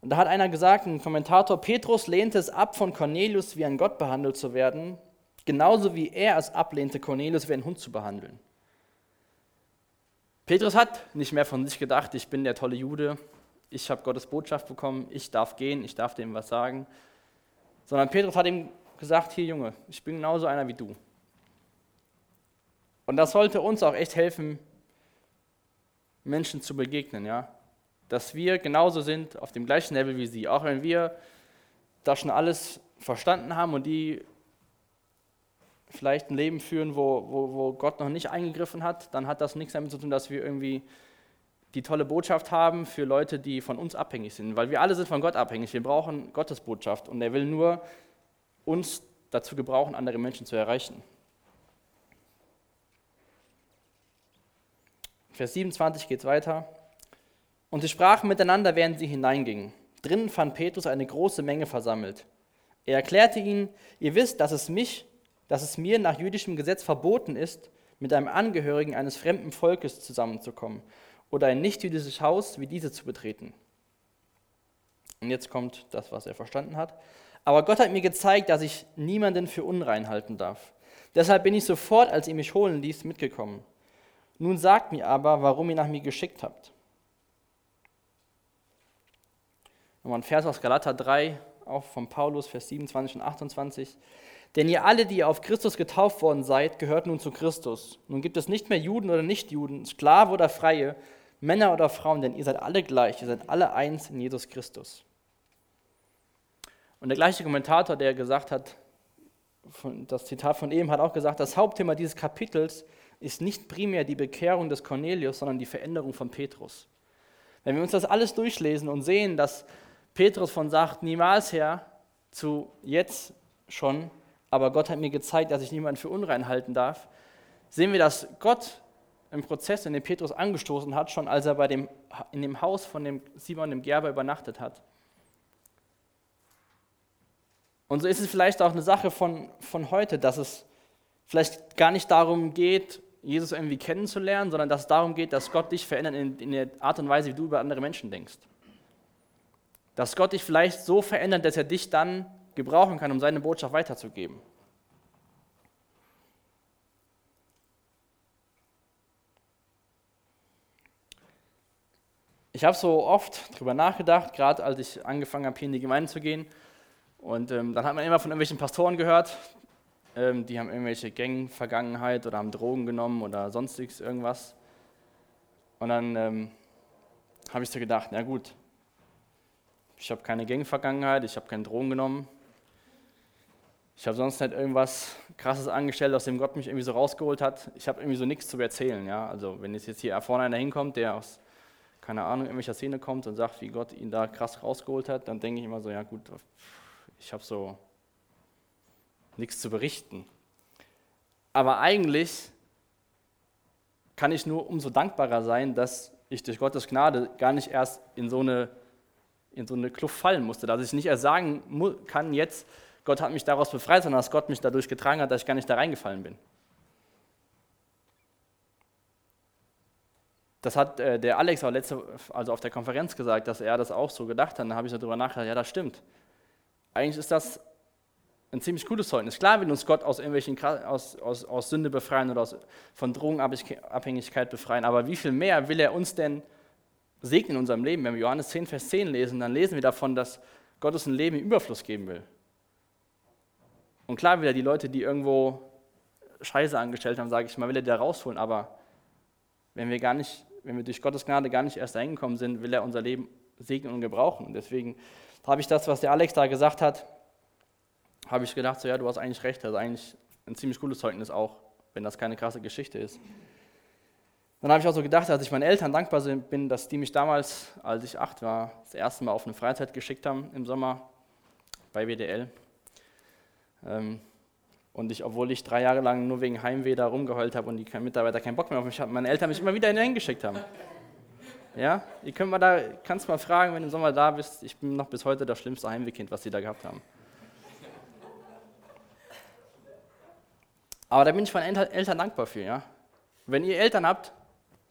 Und da hat einer gesagt, ein Kommentator, Petrus lehnte es ab, von Cornelius wie ein Gott behandelt zu werden, genauso wie er es ablehnte, Cornelius wie ein Hund zu behandeln. Petrus hat nicht mehr von sich gedacht, ich bin der tolle Jude, ich habe Gottes Botschaft bekommen, ich darf gehen, ich darf dem was sagen. Sondern Petrus hat ihm gesagt, hier Junge, ich bin genauso einer wie du. Und das sollte uns auch echt helfen, Menschen zu begegnen, ja. Dass wir genauso sind, auf dem gleichen Level wie sie. Auch wenn wir das schon alles verstanden haben und die vielleicht ein Leben führen, wo, wo, wo Gott noch nicht eingegriffen hat, dann hat das nichts damit zu tun, dass wir irgendwie die tolle Botschaft haben für Leute, die von uns abhängig sind, weil wir alle sind von Gott abhängig. Wir brauchen Gottes Botschaft und er will nur uns dazu gebrauchen, andere Menschen zu erreichen. Vers 27 geht es weiter. Und sie sprachen miteinander, während sie hineingingen. Drinnen fand Petrus eine große Menge versammelt. Er erklärte ihnen, ihr wisst, dass es mich, dass es mir nach jüdischem Gesetz verboten ist, mit einem Angehörigen eines fremden Volkes zusammenzukommen oder ein nichtjüdisches Haus wie diese zu betreten. Und jetzt kommt das, was er verstanden hat. Aber Gott hat mir gezeigt, dass ich niemanden für unrein halten darf. Deshalb bin ich sofort, als ihr mich holen ließ, mitgekommen. Nun sagt mir aber, warum ihr nach mir geschickt habt. Nochmal ein Vers aus Galater 3, auch von Paulus, Vers 27 und 28. Denn ihr alle, die auf Christus getauft worden seid, gehört nun zu Christus. Nun gibt es nicht mehr Juden oder Nichtjuden, Sklave oder Freie, Männer oder Frauen, denn ihr seid alle gleich, ihr seid alle eins in Jesus Christus. Und der gleiche Kommentator, der gesagt hat, das Zitat von eben hat auch gesagt, das Hauptthema dieses Kapitels ist nicht primär die Bekehrung des Cornelius, sondern die Veränderung von Petrus. Wenn wir uns das alles durchlesen und sehen, dass Petrus von sagt, niemals her, zu jetzt schon, aber Gott hat mir gezeigt, dass ich niemanden für unrein halten darf, sehen wir, dass Gott im Prozess, in dem Petrus angestoßen hat, schon als er bei dem, in dem Haus von dem Simon, dem Gerber, übernachtet hat. Und so ist es vielleicht auch eine Sache von, von heute, dass es vielleicht gar nicht darum geht, Jesus irgendwie kennenzulernen, sondern dass es darum geht, dass Gott dich verändert in, in der Art und Weise, wie du über andere Menschen denkst. Dass Gott dich vielleicht so verändert, dass er dich dann gebrauchen kann, um seine Botschaft weiterzugeben. Ich habe so oft darüber nachgedacht, gerade als ich angefangen habe, hier in die Gemeinde zu gehen. Und ähm, dann hat man immer von irgendwelchen Pastoren gehört, ähm, die haben irgendwelche Gang-Vergangenheit oder haben Drogen genommen oder sonstiges irgendwas. Und dann ähm, habe ich so gedacht, na gut, ich habe keine Gang-Vergangenheit, ich habe keine Drogen genommen. Ich habe sonst nicht irgendwas Krasses angestellt, aus dem Gott mich irgendwie so rausgeholt hat. Ich habe irgendwie so nichts zu erzählen. Ja? Also wenn jetzt hier vorne einer hinkommt, der aus keine Ahnung, in welcher Szene kommt und sagt, wie Gott ihn da krass rausgeholt hat, dann denke ich immer so, ja gut, ich habe so nichts zu berichten. Aber eigentlich kann ich nur umso dankbarer sein, dass ich durch Gottes Gnade gar nicht erst in so eine, in so eine Kluft fallen musste, dass ich nicht erst sagen kann, jetzt, Gott hat mich daraus befreit, sondern dass Gott mich dadurch getragen hat, dass ich gar nicht da reingefallen bin. Das hat äh, der Alex auch letzte, also auf der Konferenz gesagt, dass er das auch so gedacht hat. Da habe ich darüber nachgedacht, ja, das stimmt. Eigentlich ist das ein ziemlich gutes Zeugnis. Klar will uns Gott aus irgendwelchen aus, aus, aus Sünde befreien oder aus, von Drogenabhängigkeit befreien, aber wie viel mehr will er uns denn segnen in unserem Leben? Wenn wir Johannes 10, Vers 10 lesen, dann lesen wir davon, dass Gott uns ein Leben im Überfluss geben will. Und klar will er die Leute, die irgendwo Scheiße angestellt haben, sage ich mal, will er da rausholen, aber wenn wir gar nicht wenn wir durch Gottes Gnade gar nicht erst dahin gekommen sind, will er unser Leben segnen und gebrauchen. Und deswegen habe ich das, was der Alex da gesagt hat, habe ich gedacht, so ja, du hast eigentlich recht, das ist eigentlich ein ziemlich cooles Zeugnis auch, wenn das keine krasse Geschichte ist. Dann habe ich auch so gedacht, als ich meinen Eltern dankbar bin, dass die mich damals, als ich acht war, das erste Mal auf eine Freizeit geschickt haben im Sommer bei WDL. Ähm, und ich, obwohl ich drei Jahre lang nur wegen Heimweh da rumgeheult habe und die Mitarbeiter keinen Bock mehr auf mich hatten, meine Eltern mich immer wieder hingeschickt haben. Ja, ihr könnt mal da, kannst mal fragen, wenn du im Sommer da bist. Ich bin noch bis heute das schlimmste Heimwehkind, was sie da gehabt haben. Aber da bin ich meinen Eltern dankbar für. Ja? Wenn ihr Eltern habt,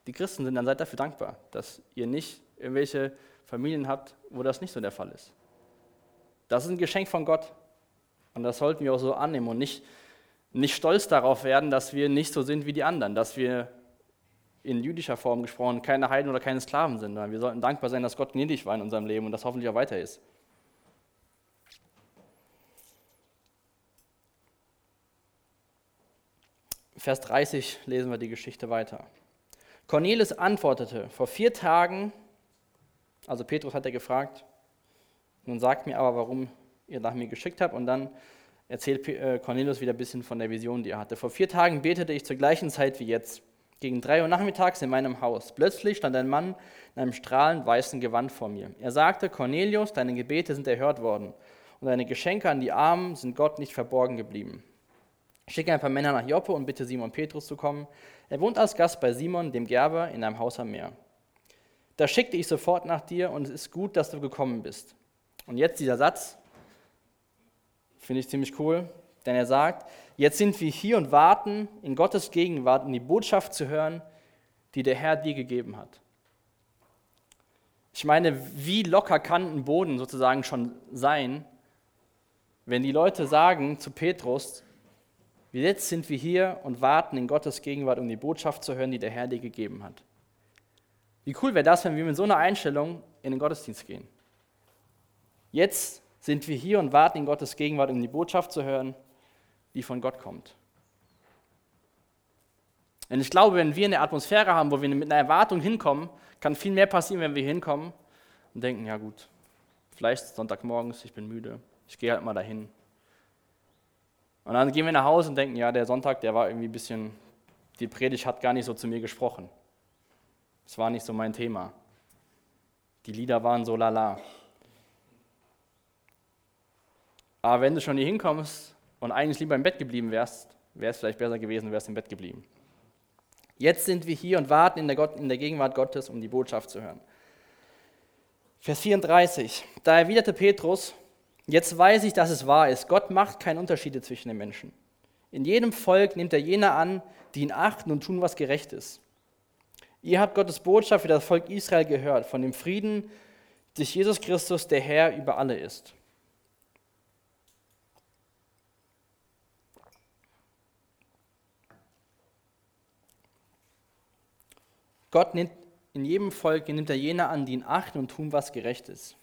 die Christen sind, dann seid dafür dankbar, dass ihr nicht irgendwelche Familien habt, wo das nicht so der Fall ist. Das ist ein Geschenk von Gott. Und das sollten wir auch so annehmen und nicht, nicht stolz darauf werden, dass wir nicht so sind wie die anderen, dass wir in jüdischer Form gesprochen keine Heiden oder keine Sklaven sind. Wir sollten dankbar sein, dass Gott gnädig war in unserem Leben und das hoffentlich auch weiter ist. Vers 30 lesen wir die Geschichte weiter. Cornelis antwortete, vor vier Tagen, also Petrus hat er gefragt, nun sagt mir aber, warum ihr nach mir geschickt habt. Und dann erzählt äh, Cornelius wieder ein bisschen von der Vision, die er hatte. Vor vier Tagen betete ich zur gleichen Zeit wie jetzt, gegen drei Uhr nachmittags in meinem Haus. Plötzlich stand ein Mann in einem strahlend weißen Gewand vor mir. Er sagte, Cornelius, deine Gebete sind erhört worden und deine Geschenke an die Armen sind Gott nicht verborgen geblieben. Schicke ein paar Männer nach Joppe und bitte Simon Petrus zu kommen. Er wohnt als Gast bei Simon, dem Gerber, in einem Haus am Meer. Da schickte ich sofort nach dir und es ist gut, dass du gekommen bist. Und jetzt dieser Satz, finde ich ziemlich cool, denn er sagt, jetzt sind wir hier und warten in Gottes Gegenwart, um die Botschaft zu hören, die der Herr dir gegeben hat. Ich meine, wie locker kann ein Boden sozusagen schon sein, wenn die Leute sagen zu Petrus, jetzt sind wir hier und warten in Gottes Gegenwart, um die Botschaft zu hören, die der Herr dir gegeben hat. Wie cool wäre das, wenn wir mit so einer Einstellung in den Gottesdienst gehen? Jetzt sind wir hier und warten in Gottes Gegenwart, um die Botschaft zu hören, die von Gott kommt. Und ich glaube, wenn wir eine Atmosphäre haben, wo wir mit einer Erwartung hinkommen, kann viel mehr passieren, wenn wir hinkommen und denken, ja gut, vielleicht Sonntagmorgens, ich bin müde, ich gehe halt mal dahin. Und dann gehen wir nach Hause und denken, ja, der Sonntag, der war irgendwie ein bisschen, die Predigt hat gar nicht so zu mir gesprochen. Es war nicht so mein Thema. Die Lieder waren so lala. Aber wenn du schon hier hinkommst und eigentlich lieber im Bett geblieben wärst, wäre es vielleicht besser gewesen, wärst im Bett geblieben. Jetzt sind wir hier und warten in der, Gott, in der Gegenwart Gottes, um die Botschaft zu hören. Vers 34. Da erwiderte Petrus, jetzt weiß ich, dass es wahr ist. Gott macht keine Unterschiede zwischen den Menschen. In jedem Volk nimmt er jene an, die ihn achten und tun, was gerecht ist. Ihr habt Gottes Botschaft für das Volk Israel gehört, von dem Frieden durch Jesus Christus, der Herr über alle ist. Gott nimmt in jedem Volk nimmt er jene an, die ihn achten und tun, was gerecht ist.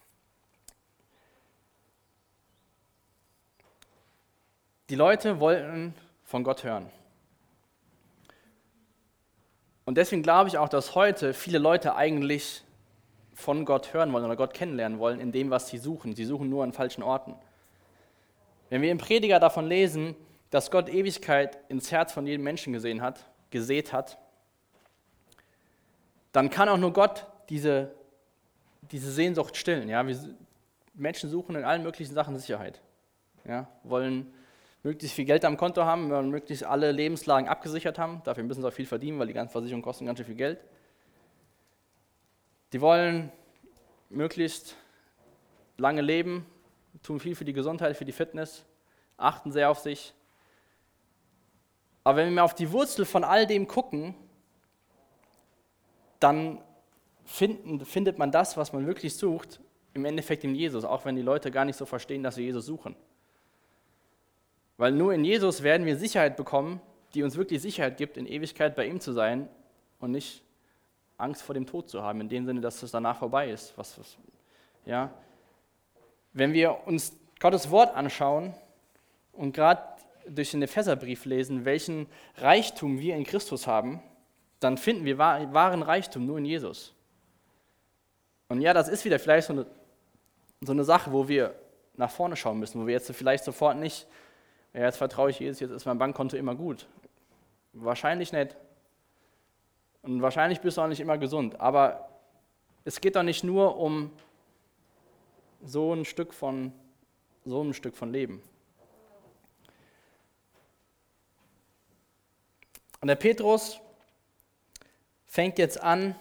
Die Leute wollten von Gott hören. Und deswegen glaube ich auch, dass heute viele Leute eigentlich von Gott hören wollen oder Gott kennenlernen wollen in dem, was sie suchen. Sie suchen nur an falschen Orten. Wenn wir im Prediger davon lesen, dass Gott Ewigkeit ins Herz von jedem Menschen gesehen hat, gesät hat, dann kann auch nur Gott diese, diese Sehnsucht stillen. Ja? Wir, Menschen suchen in allen möglichen Sachen Sicherheit. Ja? Wollen möglichst viel Geld am Konto haben, wollen möglichst alle Lebenslagen abgesichert haben. Dafür müssen sie auch viel verdienen, weil die ganzen Versicherungen kosten ganz schön viel Geld. Die wollen möglichst lange leben, tun viel für die Gesundheit, für die Fitness, achten sehr auf sich. Aber wenn wir mal auf die Wurzel von all dem gucken, dann finden, findet man das, was man wirklich sucht, im Endeffekt in Jesus, auch wenn die Leute gar nicht so verstehen, dass wir Jesus suchen. Weil nur in Jesus werden wir Sicherheit bekommen, die uns wirklich Sicherheit gibt, in Ewigkeit bei ihm zu sein und nicht Angst vor dem Tod zu haben, in dem Sinne, dass es danach vorbei ist. Was, was, ja? Wenn wir uns Gottes Wort anschauen und gerade durch den Epheserbrief lesen, welchen Reichtum wir in Christus haben, dann finden wir wahren Reichtum nur in Jesus. Und ja, das ist wieder vielleicht so eine, so eine Sache, wo wir nach vorne schauen müssen, wo wir jetzt vielleicht sofort nicht, ja, jetzt vertraue ich Jesus, jetzt ist mein Bankkonto immer gut. Wahrscheinlich nicht. Und wahrscheinlich bist du auch nicht immer gesund. Aber es geht doch nicht nur um so ein Stück von, so ein Stück von Leben. Und der Petrus, fängt jetzt an,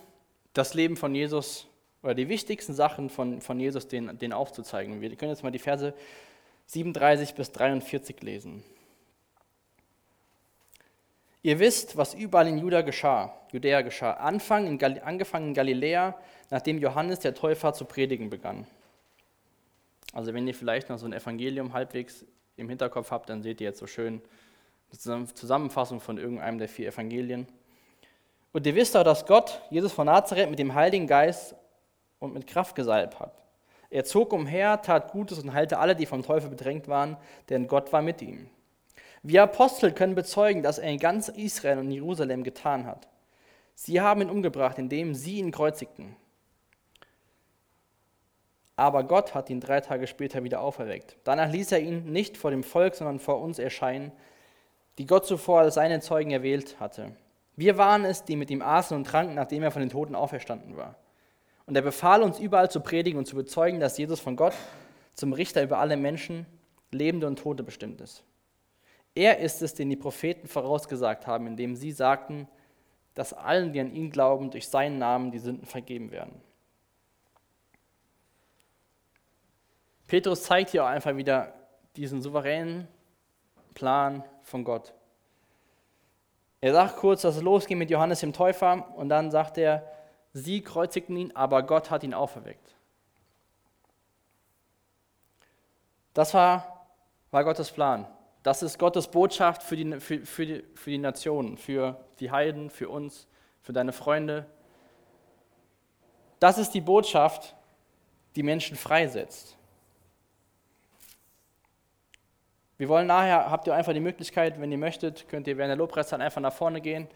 das Leben von Jesus oder die wichtigsten Sachen von, von Jesus den, den aufzuzeigen. Wir können jetzt mal die Verse 37 bis 43 lesen. Ihr wisst, was überall in Juda geschah, Judäa geschah, Anfang in Gal angefangen in Galiläa, nachdem Johannes der Täufer zu predigen begann. Also wenn ihr vielleicht noch so ein Evangelium halbwegs im Hinterkopf habt, dann seht ihr jetzt so schön eine Zusammenfassung von irgendeinem der vier Evangelien. Und ihr wisst auch, dass Gott Jesus von Nazareth mit dem Heiligen Geist und mit Kraft gesalbt hat. Er zog umher, tat Gutes und heilte alle, die vom Teufel bedrängt waren, denn Gott war mit ihm. Wir Apostel können bezeugen, dass er in ganz Israel und Jerusalem getan hat. Sie haben ihn umgebracht, indem sie ihn kreuzigten. Aber Gott hat ihn drei Tage später wieder auferweckt. Danach ließ er ihn nicht vor dem Volk, sondern vor uns erscheinen, die Gott zuvor als seine Zeugen erwählt hatte. Wir waren es, die mit ihm aßen und tranken, nachdem er von den Toten auferstanden war. Und er befahl uns überall zu predigen und zu bezeugen, dass Jesus von Gott zum Richter über alle Menschen, Lebende und Tote bestimmt ist. Er ist es, den die Propheten vorausgesagt haben, indem sie sagten, dass allen, die an ihn glauben, durch seinen Namen die Sünden vergeben werden. Petrus zeigt hier auch einfach wieder diesen souveränen Plan von Gott. Er sagt kurz, dass es losgeht mit Johannes dem Täufer und dann sagt er, sie kreuzigten ihn, aber Gott hat ihn auferweckt. Das war, war Gottes Plan. Das ist Gottes Botschaft für die, für, für, die, für die Nationen, für die Heiden, für uns, für deine Freunde. Das ist die Botschaft, die Menschen freisetzt. Wir wollen nachher, habt ihr einfach die Möglichkeit, wenn ihr möchtet, könnt ihr während der Lobpreiszeit einfach nach vorne gehen,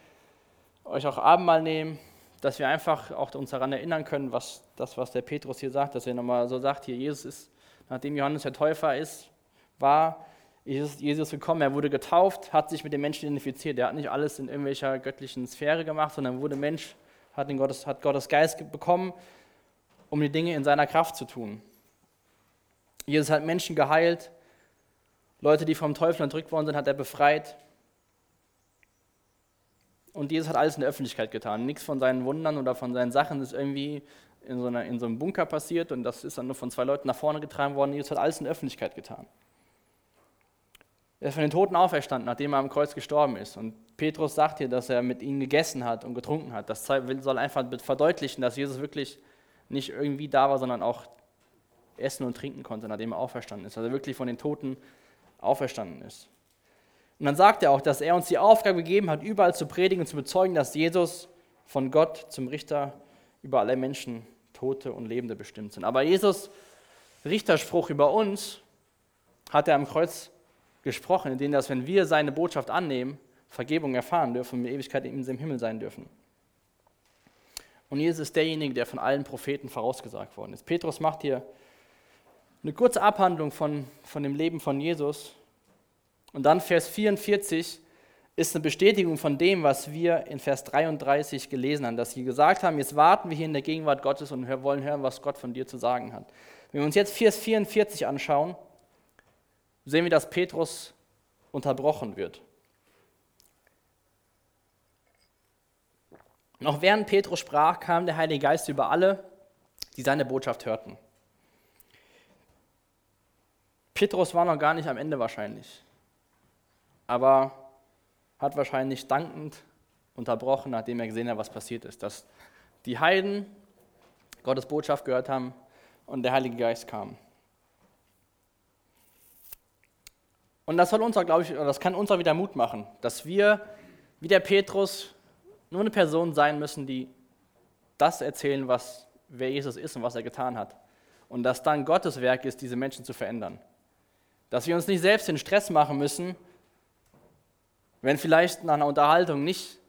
euch auch Abendmahl nehmen, dass wir einfach auch uns daran erinnern können, was das, was der Petrus hier sagt, dass er nochmal so sagt, hier Jesus ist, nachdem Johannes der Täufer ist, war Jesus, Jesus gekommen, er wurde getauft, hat sich mit den Menschen identifiziert. Er hat nicht alles in irgendwelcher göttlichen Sphäre gemacht, sondern wurde Mensch, hat, den Gottes, hat Gottes Geist bekommen, um die Dinge in seiner Kraft zu tun. Jesus hat Menschen geheilt, Leute, die vom Teufel entrückt worden sind, hat er befreit. Und Jesus hat alles in der Öffentlichkeit getan. Nichts von seinen Wundern oder von seinen Sachen ist irgendwie in so, einer, in so einem Bunker passiert und das ist dann nur von zwei Leuten nach vorne getragen worden. Jesus hat alles in der Öffentlichkeit getan. Er ist von den Toten auferstanden, nachdem er am Kreuz gestorben ist. Und Petrus sagt hier, dass er mit ihnen gegessen hat und getrunken hat. Das soll einfach verdeutlichen, dass Jesus wirklich nicht irgendwie da war, sondern auch essen und trinken konnte, nachdem er auferstanden ist. Also wirklich von den Toten auferstanden ist. Und dann sagt er auch, dass er uns die Aufgabe gegeben hat, überall zu predigen und zu bezeugen, dass Jesus von Gott zum Richter über alle Menschen, Tote und Lebende bestimmt sind. Aber Jesus Richterspruch über uns hat er am Kreuz gesprochen, indem dass, wenn wir seine Botschaft annehmen, Vergebung erfahren dürfen und in Ewigkeit in im Himmel sein dürfen. Und Jesus ist derjenige, der von allen Propheten vorausgesagt worden ist. Petrus macht hier eine kurze Abhandlung von, von dem Leben von Jesus. Und dann Vers 44 ist eine Bestätigung von dem, was wir in Vers 33 gelesen haben, dass sie gesagt haben, jetzt warten wir hier in der Gegenwart Gottes und wollen hören, was Gott von dir zu sagen hat. Wenn wir uns jetzt Vers 44 anschauen, sehen wir, dass Petrus unterbrochen wird. Noch während Petrus sprach, kam der Heilige Geist über alle, die seine Botschaft hörten. Petrus war noch gar nicht am Ende wahrscheinlich, aber hat wahrscheinlich dankend unterbrochen, nachdem er gesehen hat, was passiert ist, dass die Heiden Gottes Botschaft gehört haben und der Heilige Geist kam. Und das soll uns, glaube ich, das kann uns auch wieder Mut machen, dass wir, wie der Petrus, nur eine Person sein müssen, die das erzählen, was, wer Jesus ist und was er getan hat. Und dass dann Gottes Werk ist, diese Menschen zu verändern. Dass wir uns nicht selbst den Stress machen müssen, wenn vielleicht nach einer Unterhaltung nicht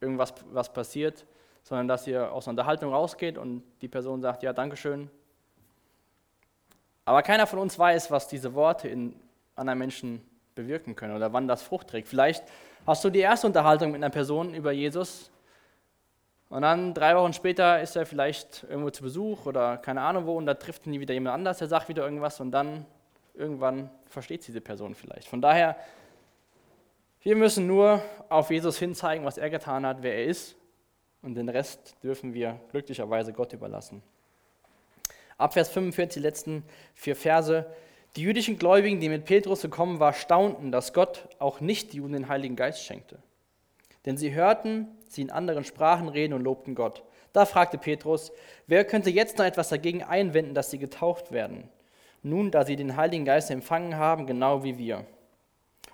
irgendwas was passiert, sondern dass ihr aus einer Unterhaltung rausgeht und die Person sagt, ja, Dankeschön. Aber keiner von uns weiß, was diese Worte in anderen Menschen bewirken können oder wann das Frucht trägt. Vielleicht hast du die erste Unterhaltung mit einer Person über Jesus und dann drei Wochen später ist er vielleicht irgendwo zu Besuch oder keine Ahnung wo und da trifft ihn wieder jemand anders, der sagt wieder irgendwas und dann irgendwann versteht diese Person vielleicht. Von daher, wir müssen nur auf Jesus hinzeigen, was er getan hat, wer er ist und den Rest dürfen wir glücklicherweise Gott überlassen. Ab Vers 45, die letzten vier Verse. Die jüdischen Gläubigen, die mit Petrus gekommen waren, staunten, dass Gott auch nicht Juden den Heiligen Geist schenkte. Denn sie hörten sie in anderen Sprachen reden und lobten Gott. Da fragte Petrus, wer könnte jetzt noch etwas dagegen einwenden, dass sie getauft werden? Nun, da sie den Heiligen Geist empfangen haben, genau wie wir.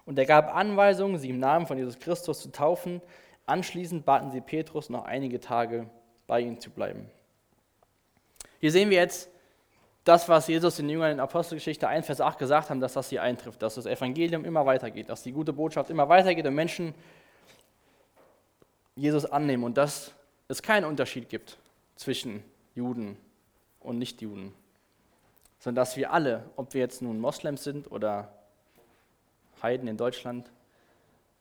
Und er gab Anweisungen, sie im Namen von Jesus Christus zu taufen. Anschließend baten sie Petrus, noch einige Tage bei ihnen zu bleiben. Hier sehen wir jetzt, das, was Jesus den Jüngern in Apostelgeschichte 1, Vers 8 gesagt haben, dass das hier eintrifft, dass das Evangelium immer weitergeht, dass die gute Botschaft immer weitergeht und Menschen Jesus annehmen und dass es keinen Unterschied gibt zwischen Juden und Nichtjuden, sondern dass wir alle, ob wir jetzt nun Moslems sind oder Heiden in Deutschland,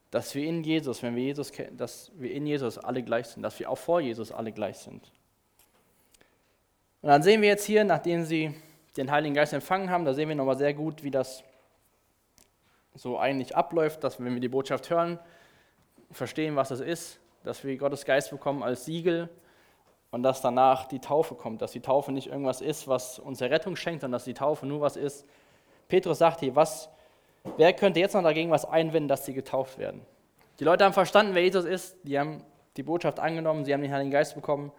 dass wir in Jesus, wenn wir Jesus kennen, dass wir in Jesus alle gleich sind, dass wir auch vor Jesus alle gleich sind. Und dann sehen wir jetzt hier, nachdem sie den Heiligen Geist empfangen haben, da sehen wir nochmal sehr gut, wie das so eigentlich abläuft, dass wenn wir die Botschaft hören, verstehen, was das ist, dass wir Gottes Geist bekommen als Siegel und dass danach die Taufe kommt, dass die Taufe nicht irgendwas ist, was uns Rettung schenkt, sondern dass die Taufe nur was ist. Petrus sagt hier, was, wer könnte jetzt noch dagegen was einwenden, dass sie getauft werden? Die Leute haben verstanden, wer Jesus ist, die haben die Botschaft angenommen, sie haben den Heiligen Geist bekommen,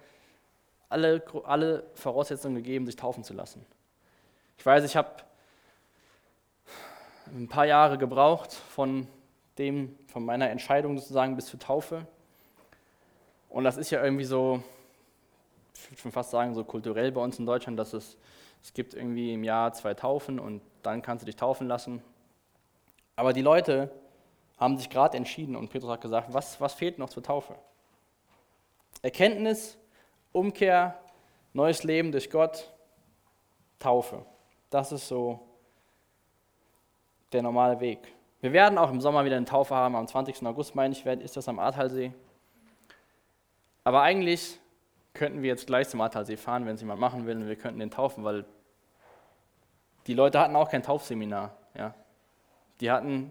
alle, alle Voraussetzungen gegeben, sich taufen zu lassen. Ich weiß, ich habe ein paar Jahre gebraucht von dem, von meiner Entscheidung sozusagen bis zur Taufe. Und das ist ja irgendwie so, ich würde schon fast sagen, so kulturell bei uns in Deutschland, dass es, es gibt irgendwie im Jahr zwei Taufen und dann kannst du dich taufen lassen. Aber die Leute haben sich gerade entschieden und Petrus hat gesagt, was, was fehlt noch zur Taufe? Erkenntnis, Umkehr, neues Leben durch Gott, Taufe. Das ist so der normale Weg. Wir werden auch im Sommer wieder eine Taufe haben, am 20. August, meine ich, ist das am Ahrtalsee. Aber eigentlich könnten wir jetzt gleich zum Ahrtalsee fahren, wenn es jemand machen will, und wir könnten den taufen, weil die Leute hatten auch kein Taufseminar. Ja. Die hatten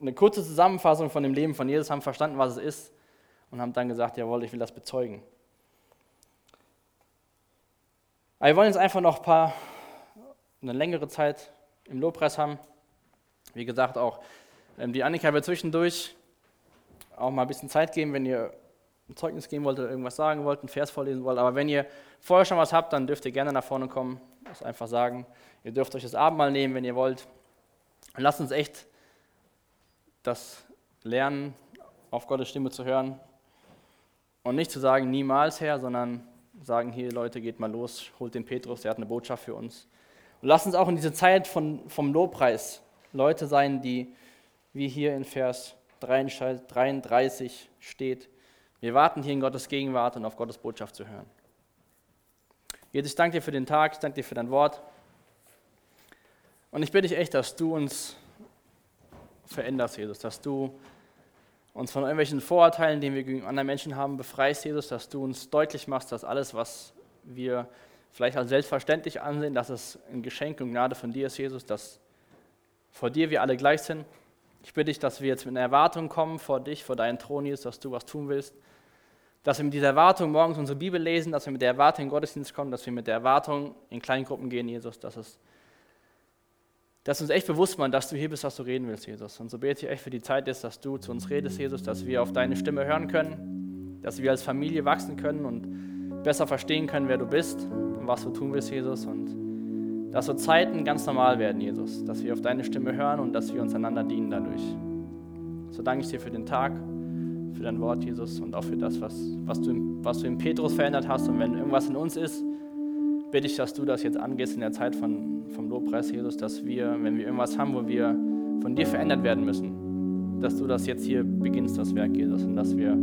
eine kurze Zusammenfassung von dem Leben von Jesus, haben verstanden, was es ist und haben dann gesagt, jawohl, ich will das bezeugen. Aber wir wollen jetzt einfach noch ein paar, eine längere Zeit im Lobpreis haben. Wie gesagt, auch ähm, die Annika wird zwischendurch auch mal ein bisschen Zeit geben, wenn ihr ein Zeugnis geben wollt oder irgendwas sagen wollt, einen Vers vorlesen wollt. Aber wenn ihr vorher schon was habt, dann dürft ihr gerne nach vorne kommen. Das einfach sagen. Ihr dürft euch das Abendmahl nehmen, wenn ihr wollt. Lasst uns echt das lernen, auf Gottes Stimme zu hören. Und nicht zu sagen, niemals Herr, sondern sagen, hier Leute, geht mal los, holt den Petrus, der hat eine Botschaft für uns. Und lasst uns auch in diese Zeit von, vom Lobpreis Leute sein, die, wie hier in Vers 33 steht, wir warten hier in Gottes Gegenwart und auf Gottes Botschaft zu hören. Jesus, ich danke dir für den Tag, ich danke dir für dein Wort. Und ich bitte dich echt, dass du uns veränderst, Jesus, dass du uns von irgendwelchen Vorurteilen, die wir gegen andere Menschen haben, befreist, Jesus, dass du uns deutlich machst, dass alles, was wir vielleicht als selbstverständlich ansehen, dass es ein Geschenk und Gnade von dir ist, Jesus, dass vor dir wir alle gleich sind. Ich bitte dich, dass wir jetzt mit einer Erwartung kommen vor dich, vor deinen Thron, Jesus, dass du was tun willst, dass wir mit dieser Erwartung morgens unsere Bibel lesen, dass wir mit der Erwartung in den Gottesdienst kommen, dass wir mit der Erwartung in kleinen Gruppen gehen, Jesus, dass es dass uns echt bewusst machen, dass du hier bist, dass du reden willst, Jesus. Und so bete ich echt für die Zeit ist, dass du zu uns redest, Jesus, dass wir auf deine Stimme hören können, dass wir als Familie wachsen können und besser verstehen können, wer du bist und was du tun willst, Jesus. Und dass so Zeiten ganz normal werden, Jesus, dass wir auf deine Stimme hören und dass wir uns einander dienen dadurch. So danke ich dir für den Tag für dein Wort, Jesus, und auch für das, was, was, du, was du in Petrus verändert hast. Und wenn irgendwas in uns ist, bitte ich, dass du das jetzt angehst in der Zeit von, vom Lobpreis, Jesus, dass wir, wenn wir irgendwas haben, wo wir von dir verändert werden müssen, dass du das jetzt hier beginnst, das Werk, Jesus, und dass wir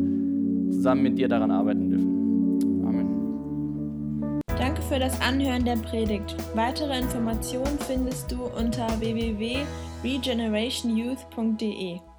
zusammen mit dir daran arbeiten dürfen. Amen. Danke für das Anhören der Predigt. Weitere Informationen findest du unter www.regenerationyouth.de.